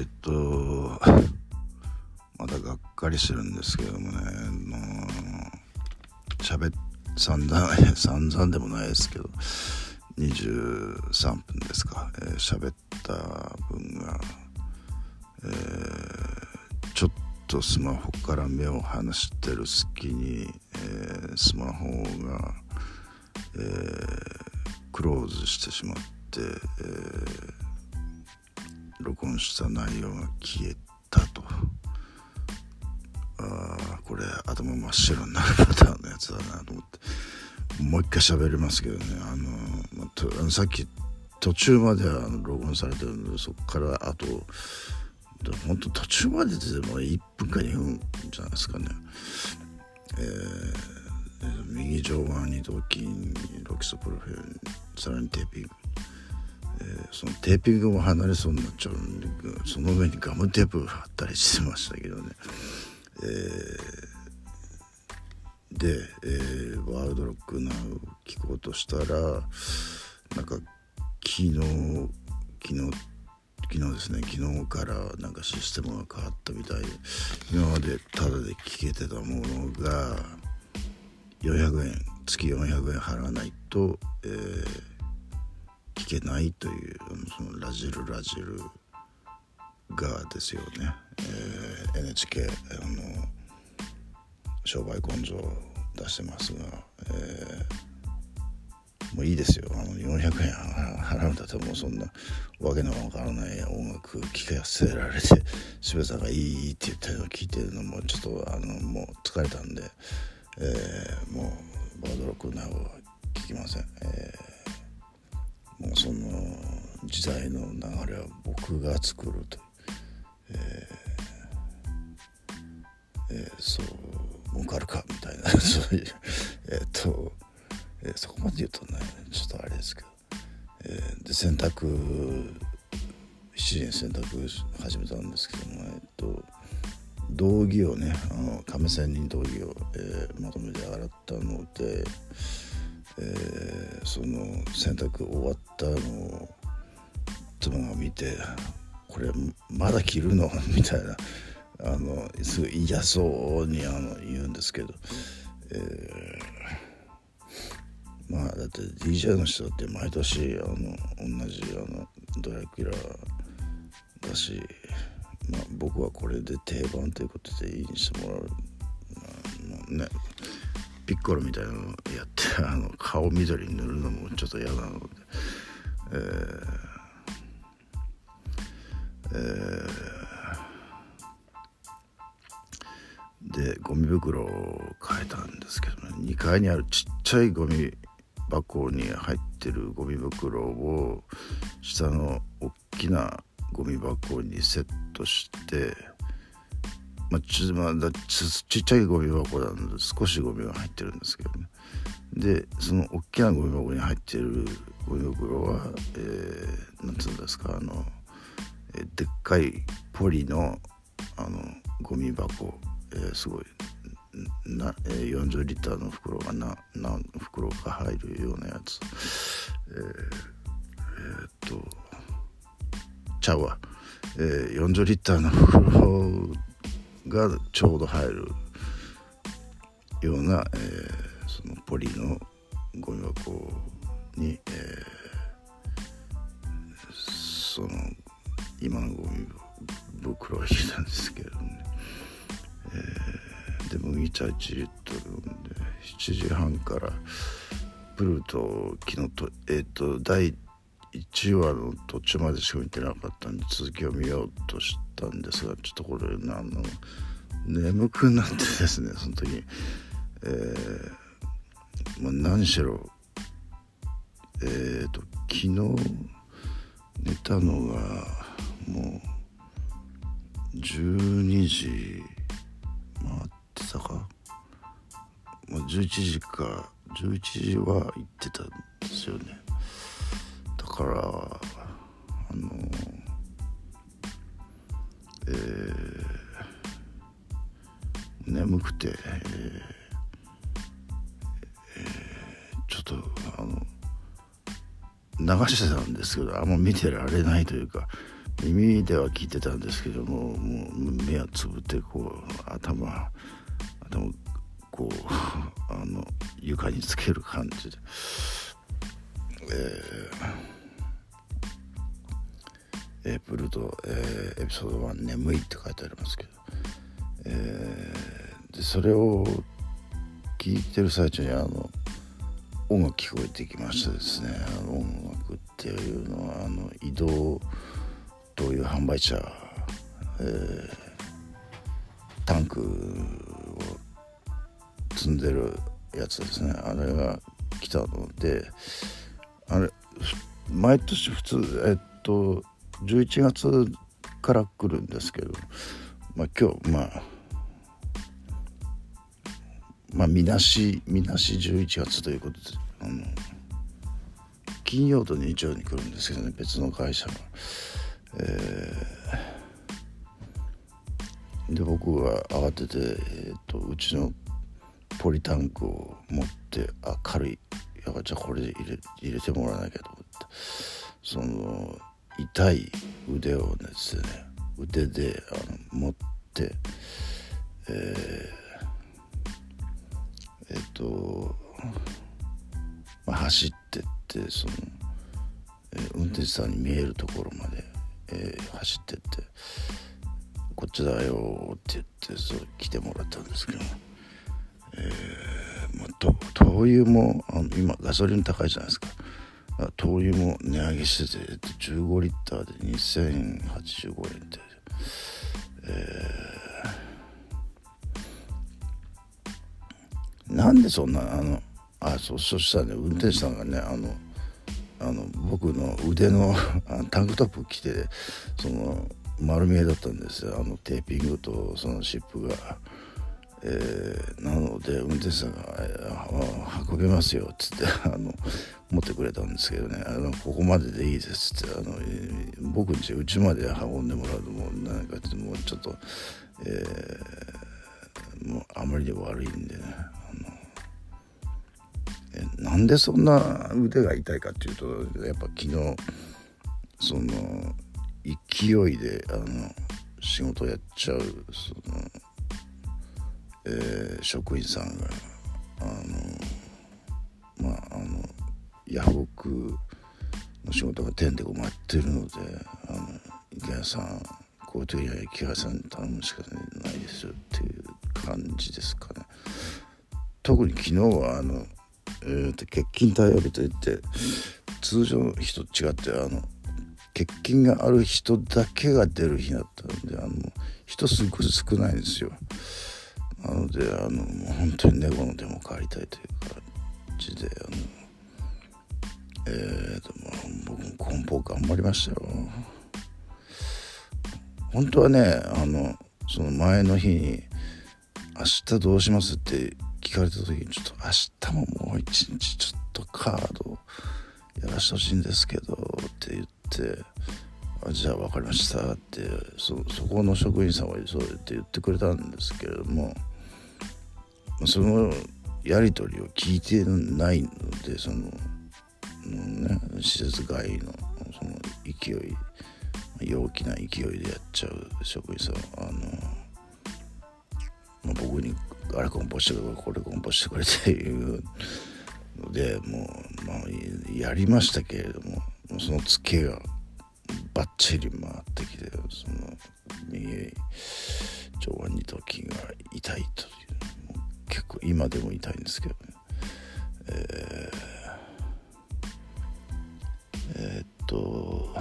えっとまだがっかりしてるんですけどもね喋散々 散々でもないですけど23分ですか。喋、えー、った分が、えー、ちょっとスマホから目を離してる隙に、えー、スマホが、えー、クローズしてしまって、えー、録音した内容が消えたと。ああこれ頭真っ白になるパターンのやつだなと思って。もう一回喋りますけどね。あの、まあ、さっき途中までは録音されてるのでそこからあと本当途中まででも1分か2分じゃないですかね。えー、右上腕二頭筋ロキソプロフェルさらにテーピング、えー、そのテーピングも離れそうになっちゃうんでその上にガムテープ貼ったりしてましたけどね、えー、で、えー、ワールドロックナウ聞こうとしたらなんか昨日昨日昨日ですね。昨日からなんかシステムが変わったみたい。で今までタダで聞けてたものが400円月400円払わないと、えー、聞けないというそのラジルラジルがですよね、えー、NHK あの商売根性出してますが、えー、もういいですよ。あの400円払うんだったらもうそんなわけのわからない音楽聴かせられて渋谷さんがいいって言ったのを聞いてるのもちょっとあのもう疲れたんで、えー、もうバードロックナウは聞きません、えー、もうその時代の流れは僕が作るとえー、えー、そう儲かるかみたいな。そういうえっと、えー、そこまで言うとねちょっとあれですけど、えー、で洗濯7時に洗濯始めたんですけどもえっと道着をねあの亀仙人道着を、えー、まとめて洗ったので、えー、その洗濯終わったのを妻が見て「これまだ着るの?」みたいな。あのすごい嫌そうにあの言うんですけど、えー、まあだって DJ の人って毎年あの同じあのドラキュラだしまあ、僕はこれで定番ということでいいにしてもらう、まあ、ね。ピッコロみたいなのやって あの顔緑に塗るのもちょっと嫌なのでえー、えー、でゴミ袋を変えたんですけどね。2階にあるちっちゃいゴミ箱に入ってるゴミ袋を下の大きなゴミ箱にセットして、まあ、ちまあ、ちちっちゃいゴミ箱なので少しゴミが入ってるんですけどね。でその大きなゴミ箱に入ってるゴミ袋は、えー、なんつうんですかあの、でっかいポリのあのゴミ箱、えー、すごいな、えー、40リッターの袋がな何袋か入るようなやつ。えー、えー、っとちゃうわ、えー、40リッターの袋がちょうど入るような、えー、そのポリのゴミ箱に、えー、その今のゴミ袋を入れたんですけれどもね、えー、で麦茶1リットル飲んで7時半からプルート昨日とえっ、ー、と第1話の途中までしか見てなかったんで続きを見ようとしてたんですがちょっとこれあの眠くなってですね その時に、えー、まあ、何しろえっ、ー、と昨日寝たのがもう12時回ってたか、まあ、11時か11時は行ってたんですよね。だからあのえー、眠くて、えー、ちょっとあの流してたんですけどあんま見てられないというか耳では聞いてたんですけどももう目をつぶってこう頭頭こうあの床につける感じで、えー、エイプルと、えー、エピソード1「眠い」って書いてありますけど、えー、でそれを聞いてる最中にあの音楽聞こえてきましてですね。あの音楽っていうのはあの移動という販売車、えー、タンクを積んでるやつですね。あれが来たのであれ毎年普通えっと11月から来るんですけど、まあ、今日まあまあみなしみなし11月ということであの金曜と日曜に来るんですけどね別の会社が。えー、で僕が慌てて、えーと、うちのポリタンクを持ってあ軽いやばじゃあこれ入れ入れてもらわなきゃと思ってその痛い腕をですね腕であの持ってえー、えっ、と、まあ、走ってってその、えー、運転手さんに見えるところまでえー、走ってって「こっちだよ」って言ってそう来てもらったんですけど、えーまあ、灯油もあの今ガソリン高いじゃないですか。灯油も値上げしてて15リッターで2085円って、えー、なんでそんなあのあそうそしたらね運転手さんがねあのあの僕の腕のタンクトップ着てその丸見えだったんですよあのテーピングとそのシップが。えー、なので運転手さんが「運べますよ」っつって あの持ってくれたんですけどね「あのここまででいいです」ってあの僕にうちまで運んでもらうともうなんかもうちょっと、えー、もうあまりに悪いんでねなんでそんな腕が痛いかっていうとやっぱ昨日その勢いであの仕事やっちゃうその、えー、職員さんがあのまああのヤフオクの仕事がてんてこまってるのであの池谷さんこういう時は池谷さんに頼むしかないですよっていう感じですかね。特に昨日はあのえーと、欠勤対応日といって通常の日と違ってあの欠勤がある人だけが出る日だったのであの人すごい少ないんですよなのであの本当に猫の手も借りたいという感じであのえーとまあ、僕も梱包頑張りましたよ本当はねあのその前の日に「明日どうします?」って聞かれた時にちょっと明日ももう一日ちょっとカードやらしてほしいんですけどって言ってあじゃあ分かりましたってそそこの職員さんはそうって言ってくれたんですけれどもそのやり取りを聞いてないのでそのね施設外のその勢い陽気な勢いでやっちゃう職員さんあの、まあ、僕にあれコンポしてくれこれコンポしてくれっていうのでもう、まあ、やりましたけれどもそのツケがバッチリ回ってきてその右上腕二頭筋が痛いという。結構今でも痛いんですけどね。えー、えー、っと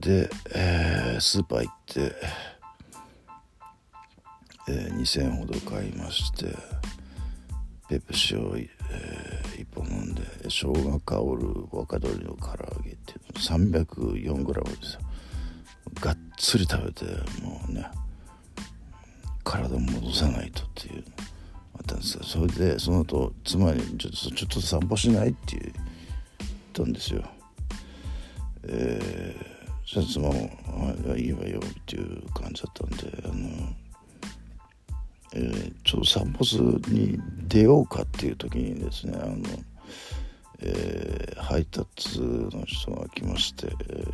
で、えー、スーパー行ってえー、2,000円ほど買いましてペプシを、えー、1本飲んで生姜香る若鶏の唐揚げっていうの。304g ですよ。がっつり食べてもうね体戻さないとっていうあったんですよ。それでその後妻にちょっとちょっと散歩しないって言ったんですよ。えー、そしたら妻も「あいいわよ」っていう感じだったんであのえー、ちょっと散歩に出ようかっていう時にですねあの、えー、配達の人が来まして、え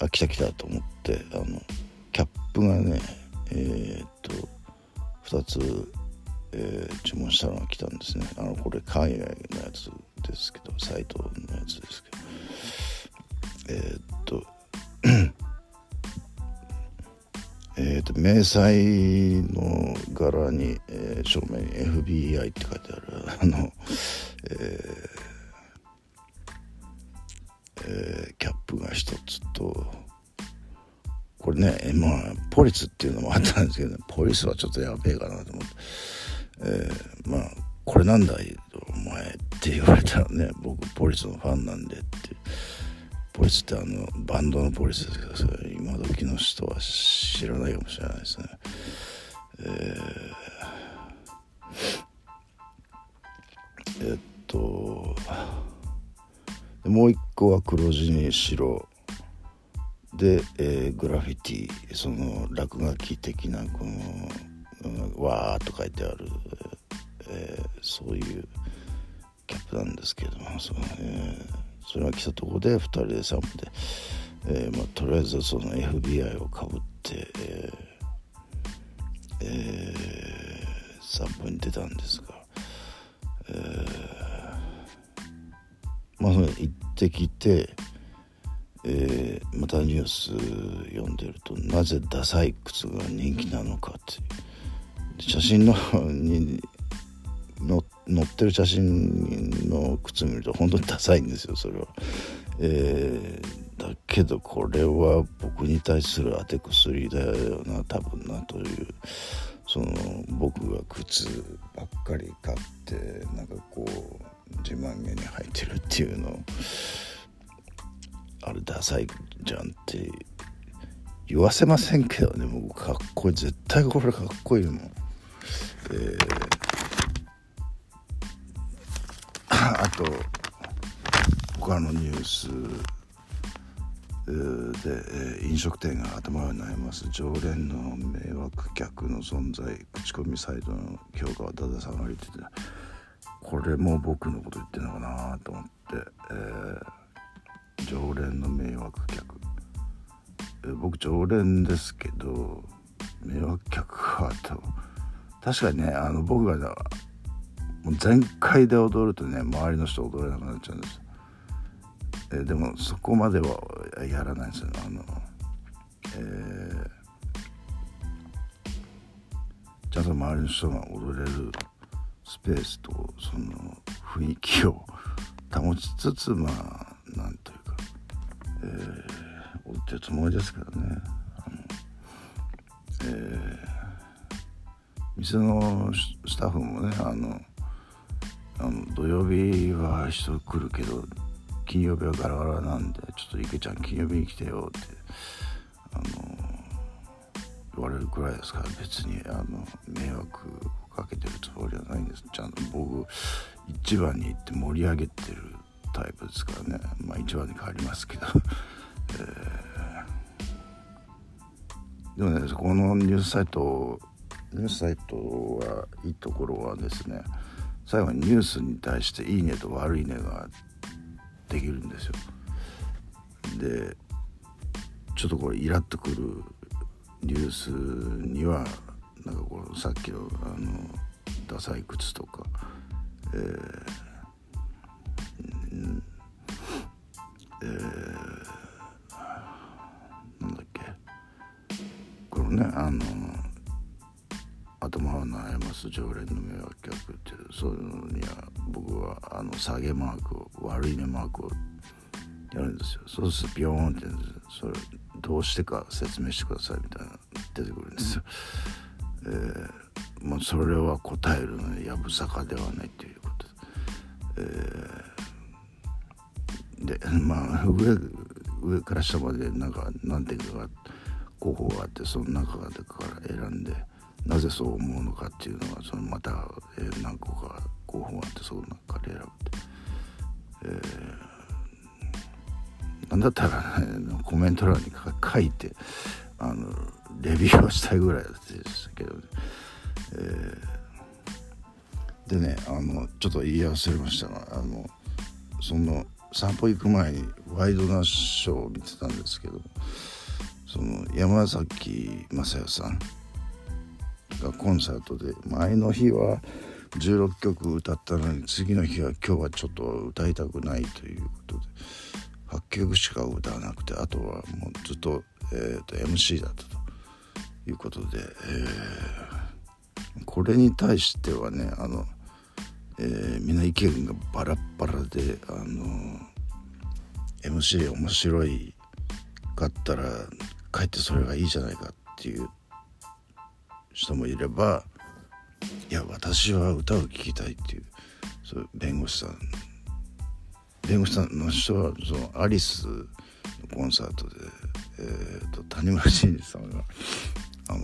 ー、あ来た来たと思ってあのキャップがねえー、っと2つ、えー、注文したのが来たんですね。あのこれ海外のやつですけどサイトのやつですけど。えー、っと えーと、迷彩の柄に、えー、正面に FBI って書いてあるあの、えーえー、キャップが一つとこれねまあポリスっていうのもあったんですけど、ね、ポリスはちょっとやべえかなと思って、えー、まあこれなんだい？お前って言われたらね僕ポリスのファンなんでって。ポリスってあのバンドのポリスですけどそれ今時の人は知らないかもしれないですね。えー、えっともう一個は黒地に白で、えー、グラフィティその落書き的なこの「わーっ」と書いてある、えー、そういうキャップなんですけどもそ、えーそれが来たとこで2人で散歩で、えーまあ、とりあえずその FBI をかぶって、えーえー、散歩に出たんですが、えー、まあ行ってきて、えー、またニュース読んでるとなぜダサい靴が人気なのかって写真のに載ってる写真の靴見ると本当にダサいんですよそれは。えー、だけどこれは僕に対する当て薬だよな多分なというその僕が靴ばっかり買ってなんかこう自慢げに履いてるっていうのをあれダサいじゃんって言わせませんけどね。僕かっこいい。絶対これかっこいいもん。えーあと他のニュース。でえ飲食店が頭を悩ます。常連の迷惑客の存在。口コミサイトの評価はだだ下がりっててこれも僕のこと言ってるのかなと思って、えー、常連の迷惑客、え、僕常連ですけど迷惑客はと確かにねあの僕がもう全開で踊るとね周りの人踊れなくなっちゃうんです。えでもそこまではやらないですよあの、えー、ちゃんと周りの人が踊れるスペースとその雰囲気を保ちつつまあなんというか、えー、ってるつもりですけどね。あの、えー、店のスタッフもねあのあの土曜日は人来るけど金曜日はガラガラなんでちょっと池ちゃん金曜日に来てよってあの言われるくらいですから別にあの迷惑をかけてるつもりはないんです。ちゃんと僕一番に行って盛り上げてるタイプですからね。まあ一番に変わりますけど、えー、でもねこのニュースサイトニュースサイトはいいところはですね最後にニュースに対して「いいね」と悪いねができるんですよ。でちょっとこれイラッとくるニュースにはなんかこのさっきのあのダサい靴とか、えーうんえー、なんだっけ。このねあの頭を悩ます常連の迷惑客ってそういうのには僕はあの下げマークを悪いねマークをやるんですよ。そうするとビヨーンってそれどうしてか説明してくださいみたいな出てくるんですよ、えー、まあそれは答えるのにやぶさかではないということ。で、えー、でまあ上上から下までなんか何点かが候補があってその中から選んでなぜそう思うのかっていうのはそのまた、え、何個か候補があってその中で選ぶと、えー、なんだったら、ね、コメント欄に書いてあのレビューをしたいぐらいでしたけど、ね、えー、でねあのちょっと言い忘れましたがあのその散歩行く前にワイドナショーを見てたんですけどその山崎正也さんがコンサートで前の日は16曲歌ったのに次の日は今日はちょっと歌いたくないということで8曲しか歌わなくてあとはもうずっと,、えーと、MC だったということで、えー、これに対してはねあの、えー、みんな意見がバラバラであの MC 面白いかったらかえってそれがいいじゃないかっていう人もいればいや私は歌を聴きたいっていうそう弁護士さん。弁護士さんの人はそのアリスのコンサートで、えーと、谷村新司さんがあの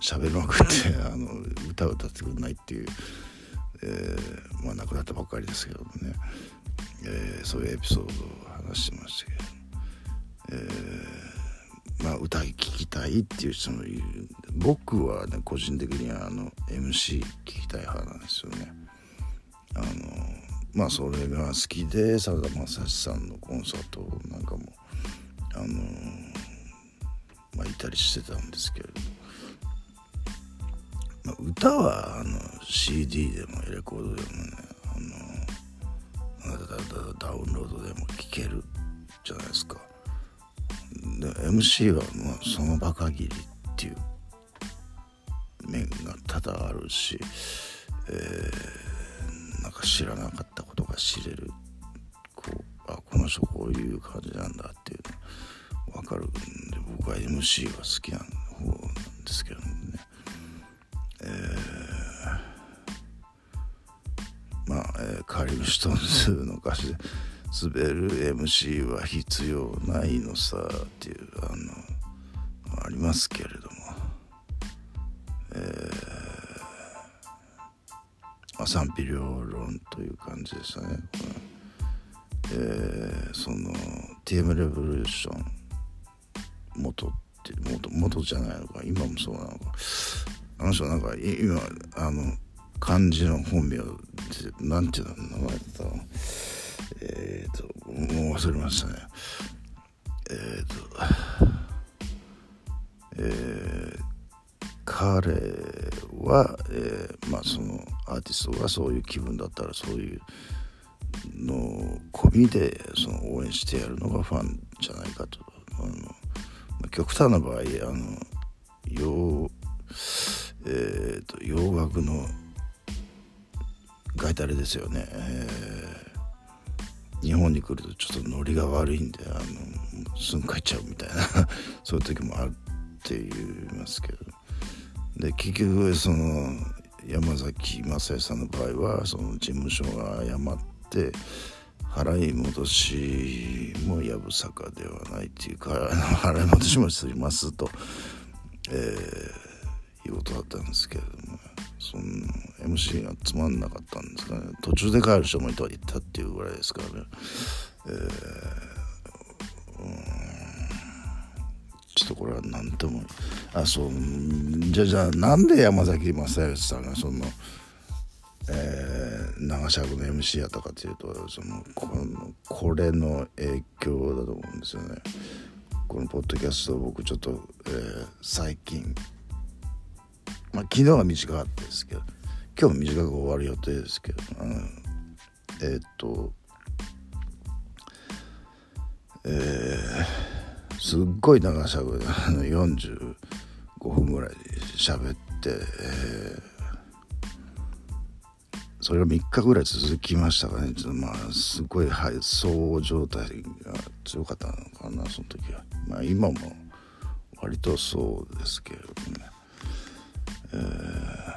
喋りまくってあの歌を歌ってくれないっていう、えー、まあ亡くなったばっかりですけどもね、えー、そういうエピソードを話してましたけど、えー、まあ歌い聴きたいっていう人もいる僕はね個人的にはあの MC 聴きたい派なんですよね。あのまあそれが好きでさだまさしさんのコンサートなんかもあのまあいたりしてたんですけれど、まあ、歌はあの CD でもレコードでもねあのダウンロードでも聴けるじゃないですか。で MC はもうその場限りっていう面が多々あるし、えーなんか知らなかったことが知れるこうあこの人こういう感じなんだっていうの分かるんで僕は MC は好きな方なんですけどねえー、カーリング・ストーンズの歌詞で「滑る MC は必要ないのさ」っていうあのありますけれども。えーまあ、賛否両論という感じでしたね。えー、その TM レボリューション元って元元じゃないのか。今もそうなのか。あの人なんか今あの漢字の本名なんていうの名前だったのえっ、ー、ともう忘れましたね。えっ、ー、とえー彼は、えー、まあそのアーティストがそういう気分だったらそういうの込みでその応援してやるのがファンじゃないかと。あの、まあ、極端な場合あの洋,、えーと、洋楽のガイタレですよね、えー、日本に来るとちょっとノリが悪いんであのすぐ帰っちゃうみたいな そういう時もあるって言いますけど。で結局その山崎正也さんの場合はその事務所が謝って払い戻しもやぶさかではないっていうか 払い戻しもしますと、えー、いうことだったんですけれども。その MC がつまんなかったんですかね。途中で帰る人もいたっていうぐらいですからね、えー、ちょっとこれは何ともあそうじゃじゃあなんで山崎正義さんがその、えー、長尺の MC やったかというとそのこのこれの影響だと思うんですよね。このポッドキャスト僕ちょっと、えー、最近まあ昨日は短かったですけど今日も短く終わる予定ですけど、うん、えー、っとえーすっごい長さぐ45分ぐらい喋って、えー、それが3日ぐらい続きましたかね。ちょっとまあすごいはい騒状態が強かったのかなその時は。まあ今も割とそうですけれどもね。えー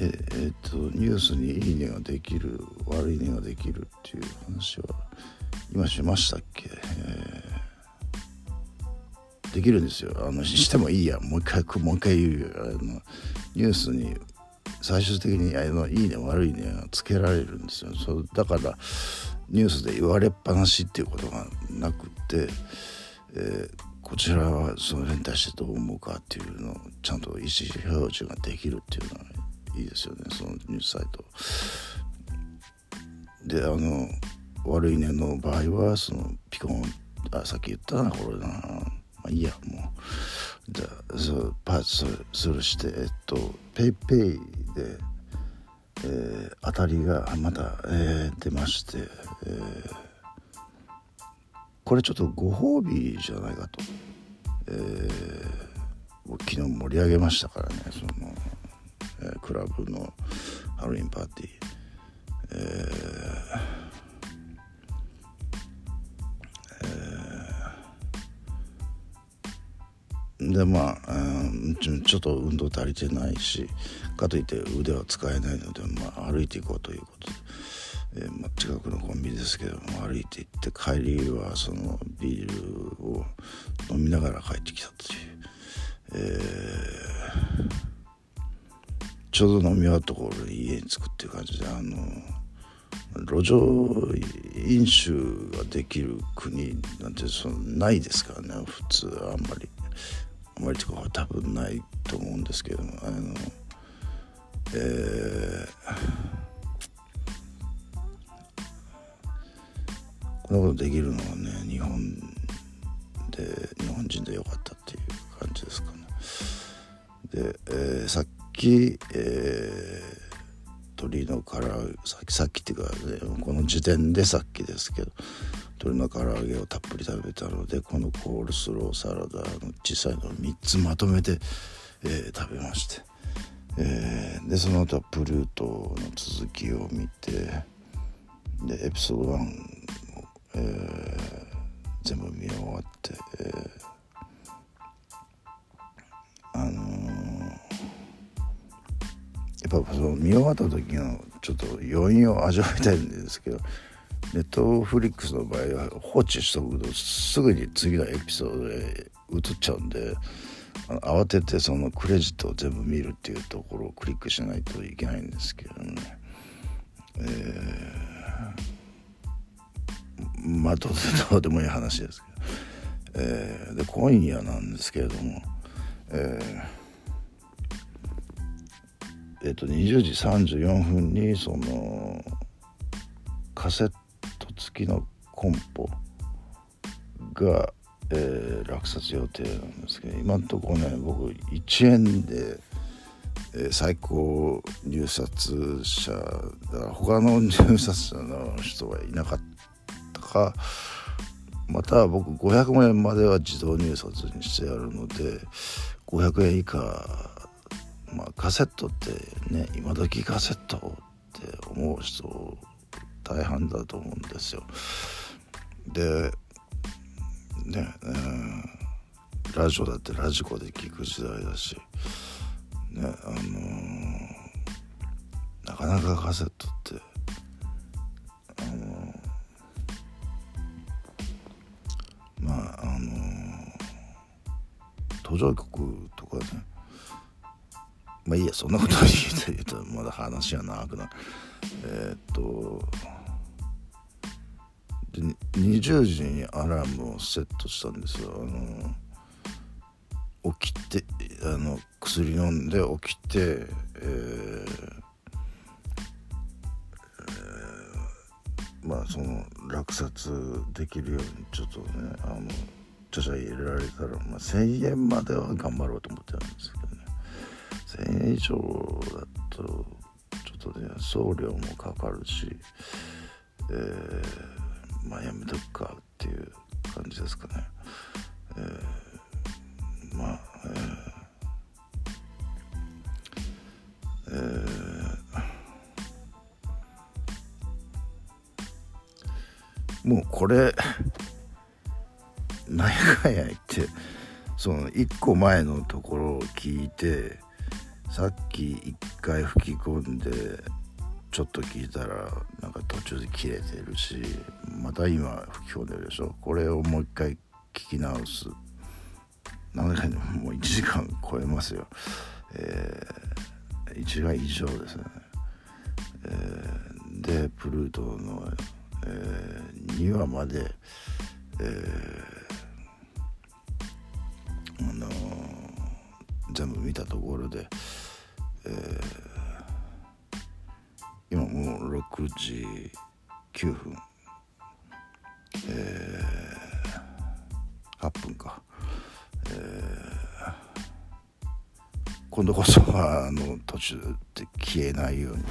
ええー、っとニュースにいいねができる悪いねができるっていう話は今しましたっけ、えー、できるんですよ。あの してもいいや。もう一回もう一回言うよ。あのニュースに最終的にあのいいね悪いねがつけられるんですよ。そうだからニュースで言われっぱなしっていうことがなくて、えー、こちらはそれに対してどう思うかっていうのをちゃんと意思表示ができるっていうのはいいですよね。そのニュースサイト。であの悪いねの場合はそのピコンあさっき言ったなこれな。まあいいやもう。じゃそうパーツするしてえっとペイペイで、えー、当たりがまた、えー、出まして、えー、これちょっとご褒美じゃないかと、えー、昨日盛り上げましたからね。その、えー、クラブのハロウィンパーティー。えーでまあ、うん、ちょっと運動足りてないしかといって腕は使えないので、まあ、歩いていこうということで、えーまあ、近くのコンビニですけども歩いて行って帰りはそのビールを飲みながら帰ってきたという、えー、ちょうど飲み終わったところで家に着くっていう感じであの路上飲酒ができる国なんてそのないですからね普通あんまり。あんまりとかは多分ないと思うんですけどもあのえー、こんなことできるのはね日本で日本人でよかったっていう感じですかね。で、えー、さっき、えー、鳥の唐揚げさっきさっきっていうか、ね、この時点でさっきですけど鶏の唐揚げをたっぷり食べたのでこのコールスローサラダの小さいのを3つまとめて、えー、食べまして、えー、でその後はプルートの続きを見てでエピソード1、えー、全部見終わって、えー、あのー、やっぱその見終わった時のちょっと余韻を味わいたいんですけどネットフリックスの場合は放置しとくとすぐに次のエピソードで移っちゃうんで慌ててそのクレジットを全部見るっていうところをクリックしないといけないんですけどね。えー、まあどうでもいい話ですけど、えー、で今夜なんですけれども、えー、えっと20時34分にそのカセット付きのコンポが、えー、落札予定なんですけど今んとこね僕1円で、えー、最高入札者だ。から他の入札者の人はいなかった。かまた僕500円までは自動入札にしてやるので500円以下まあカセットってね今時カセットって思う人大半だと思うんですよ。でね、えー、ラジオだってラジコで聞く時代だし、ねあのー、なかなかカセットって、途上国とかねまあいいやそんなこと言うと言うとまだ話が長くなるえー、っとで20時にアラームをセットしたんですよ。あの起きてあの薬飲んで起きて、えーえー、まあその落札できるようにちょっとねあの著者入れられたら、まあ、1,000円までは頑張ろうと思ってるんですけどね1,000円以上だとちょっとね送料もかかるし、えーまあやめとくかっていう感じですかね。えー、まあ、えー、えー、もうこれ何やかんや言ってその1個前のところを聞いてさっき1回吹き込んでちょっと聞いたらなんか途中で切れてるしまた今吹き込んでるでしょ？これをもう一回聞き直す。何回でももう1時間超えますよ、えー、1時間以上ですね、えー、でプルートの、えー、2話まで、えあの、全部見たところで、えー、今もう6時9分、えー、8分か、えー、今度こそはあの途中で消えないように、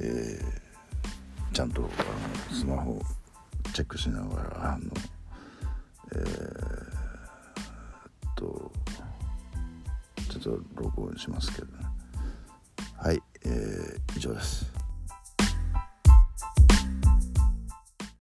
えー、ちゃんとあのスマホチェックしながらあのえー、しますけどね。はい、えー、以上です。